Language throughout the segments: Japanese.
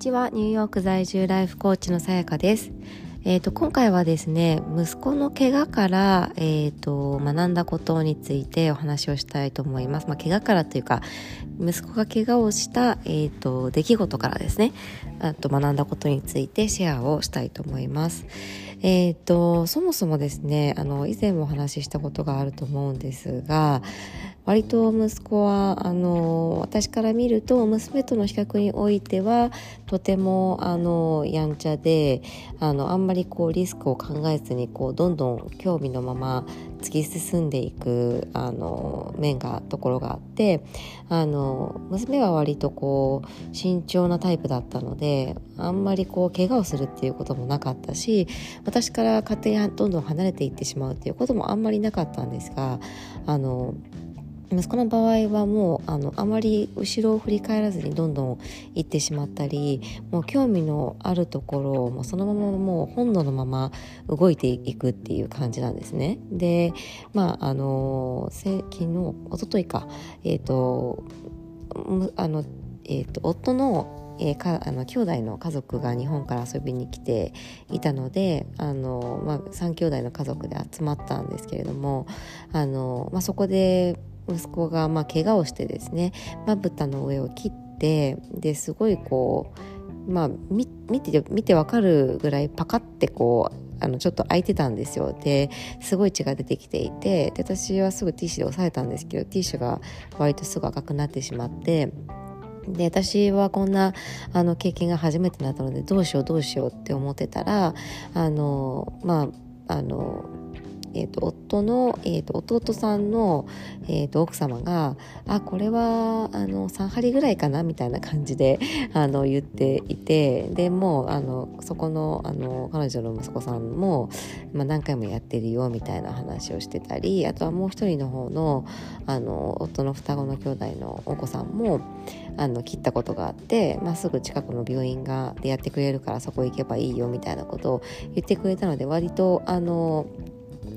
ちは。ニューヨーク在住ライフコーチのさやかです。えーと、今回はですね息子の怪我から、えーと、学んだことについてお話をしたいと思います、まあ、怪我からというか息子が怪我をした、えーと、出来事からですねあと学んだことについてシェアをしたいと思います。えーと、そもそもですねあの以前もお話ししたことがあると思うんですが割と息子はあの私から見ると娘との比較においてはとてもあのやんちゃであのあんまりこうリスクを考えずにこうどんどん興味のまま突き進んでいくあの面がところがあってあの娘は割とこう慎重なタイプだったのであんまりこう怪我をするっていうこともなかったし私から家庭にどんどん離れていってしまうっていうこともあんまりなかったんですがあの息子の場合はもうあのあまり後ろを振り返らずにどんどん行ってしまったりもう興味のあるところをもうそのままもう本能のまま動いていくっていう感じなんですね。でまああの昨日一昨日かえっ、ー、とあのえっ、ー、と夫のえー、かあの兄弟の家族が日本から遊びに来ていたのであの、まあ、3兄弟の家族で集まったんですけれどもあの、まあ、そこで息子がまあ怪我をしてですねまぶたの上を切ってですごいこうまあ見て見てわかるぐらいパカってこうあのちょっと開いてたんですよ。ですごい血が出てきていてで私はすぐティッシュで押さえたんですけどティッシュが割とすぐ赤くなってしまってで私はこんなあの経験が初めてだったのでどうしようどうしようって思ってたらあのまああのえーと、夫の、えーと、弟さんの、えーと、奥様が「あこれはあの3針ぐらいかな」みたいな感じで あの言っていてでもうあのそこのあの彼女の息子さんも、まあ、何回もやってるよみたいな話をしてたりあとはもう一人の方のあの夫の双子の兄弟のお子さんもあの切ったことがあって、まあ、すぐ近くの病院がでやってくれるからそこ行けばいいよみたいなことを言ってくれたので割とあの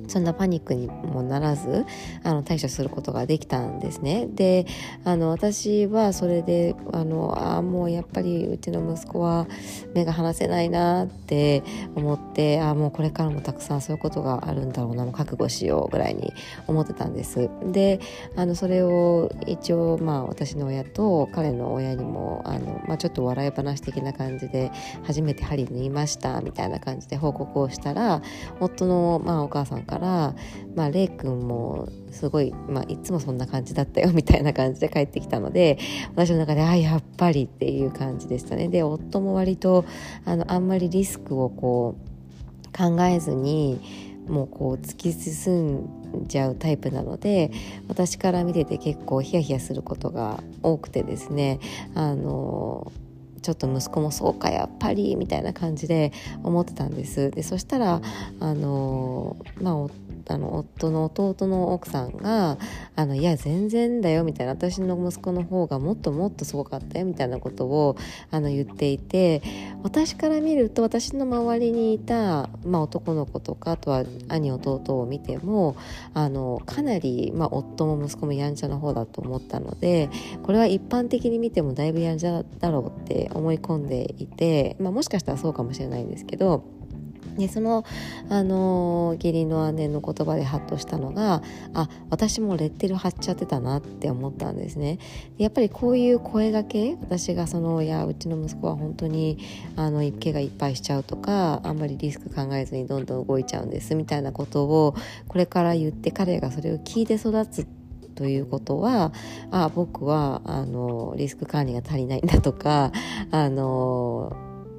そんなパニックにもならずあの対処することができたんですね。であの私はそれであのあもうやっぱりうちの息子は目が離せないなって思ってあもうこれからもたくさんそういうことがあるんだろうなもう覚悟しようぐらいに思ってたんです。であのそれを一応まあ私の親と彼の親にもあの、まあ、ちょっと笑い話的な感じで初めて針縫いましたみたいな感じで報告をしたら夫の、まあ、お母さんからから、まあ、レイ君もすごい、まあ、いつもそんな感じだったよみたいな感じで帰ってきたので私の中であやっぱりっていう感じでしたね。で夫も割とあのあんまりリスクをこう考えずにもうこう突き進んじゃうタイプなので私から見てて結構ヒヤヒヤすることが多くてですねあのちょっと息子もそうかやっぱりみたいな感じで思ってたんです。でそしたらあのまああの夫の弟の奥さんが「あのいや全然だよ」みたいな私の息子の方がもっともっとすごかったよみたいなことをあの言っていて私から見ると私の周りにいた、まあ、男の子とかあとは兄弟を見てもあのかなり、まあ、夫も息子もやんちゃな方だと思ったのでこれは一般的に見てもだいぶやんちゃだろうって思い込んでいて、まあ、もしかしたらそうかもしれないんですけど。でその、あの義理の姉の言葉でハッとしたのがあ私もレッテル貼っちゃってたなって思ったんですね。やっぱりこういう声がけ私がそのいやうちの息子は本当にあの怪我いっぱいしちゃうとかあんまりリスク考えずにどんどん動いちゃうんですみたいなことをこれから言って彼がそれを聞いて育つということはあ僕はあのリスク管理が足りないんだとかあの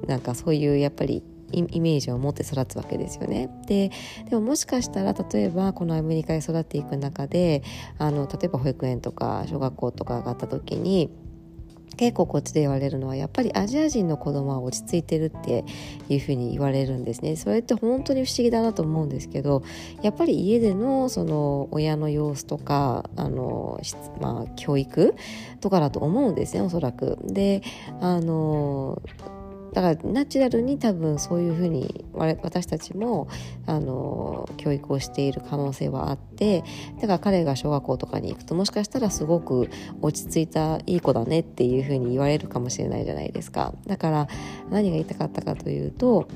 なんかそういうやっぱりイメージを持って育つわけですよね。ででももしかしたら例えばこのアメリカで育っていく中であの例えば保育園とか小学校とか上がった時に結構こっちで言われるのはやっぱりアジア人の子供は落ち着いてるっていうふうに言われるんですねそれって本当に不思議だなと思うんですけどやっぱり家でのその親の様子とかあの、まあ、教育とかだと思うんですねおそらく。であのだからナチュラルに多分そういうふうに私たちもあの教育をしている可能性はあってだから彼が小学校とかに行くともしかしたらすごく落ち着いたいい子だねっていうふうに言われるかもしれないじゃないですか。だから何が言いたかったかというと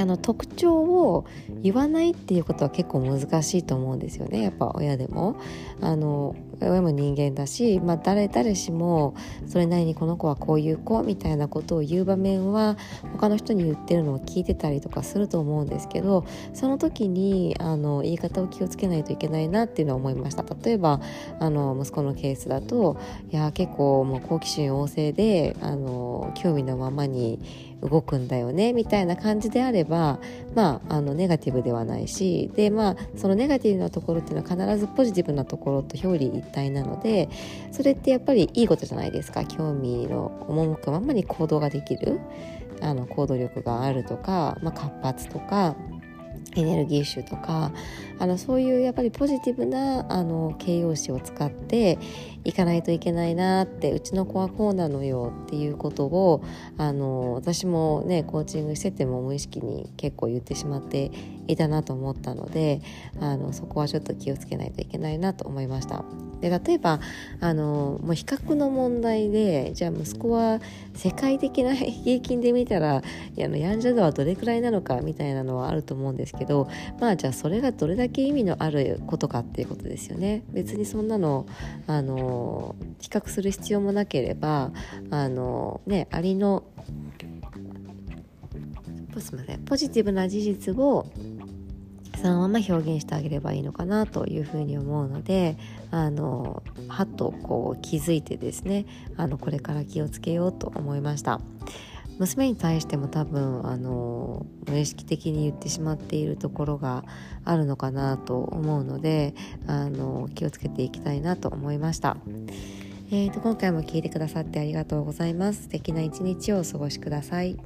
あの特徴を言わないっていうことは結構難しいと思うんですよね。やっぱ親でも。あの親も人間だし、まあ、誰誰しもそれなりにこの子はこういう子みたいなことを言う場面は他の人に言ってるのを聞いてたりとかすると思うんですけどその時にあの言い方を気をつけないといけないなっていうのは思いました。例えばあの息子のケースだといや結構もう好奇心旺盛であの興味のままに動くんだよねみたいな感じであればまああのネガティブではないしでまあそのネガティブなところっていうのは必ずポジティブなところと表裏一体なのでそれってやっぱりいいことじゃないですか。興味の赴くままに行動ができる。あの行動力があるとか、まあ、活発とかエネルギッシュとかあのそういうやっぱりポジティブなあの形容詞を使っていかないといけないなってうちの子はこうなのよっていうことをあの私もねコーチングしてても無意識に結構言ってしまっていたなと思ったのであのそこはちょっと気をつけないといけないなと思いました。で例えばあのもう比較の問題でじゃあ息子は世界的な平均で見たらあのヤンジャ度はどれくらいなのかみたいなのはあると思うんですけどまあじゃあそれがどれだけ意味のあることかっていうことですよね。別にそんなのあの比較する必要もなければあのねありのすみませんポジティブな事実をそのまま表現してあげればいいのかなというふうに思うのであのはっとこう気づいてですねあのこれから気をつけようと思いました。娘に対しても多分あの無意識的に言ってしまっているところがあるのかなと思うのであの気をつけていきたいなと思いました。えーと、と今回も聞いてくださってありがとうございます。素敵な一日をお過ごしください。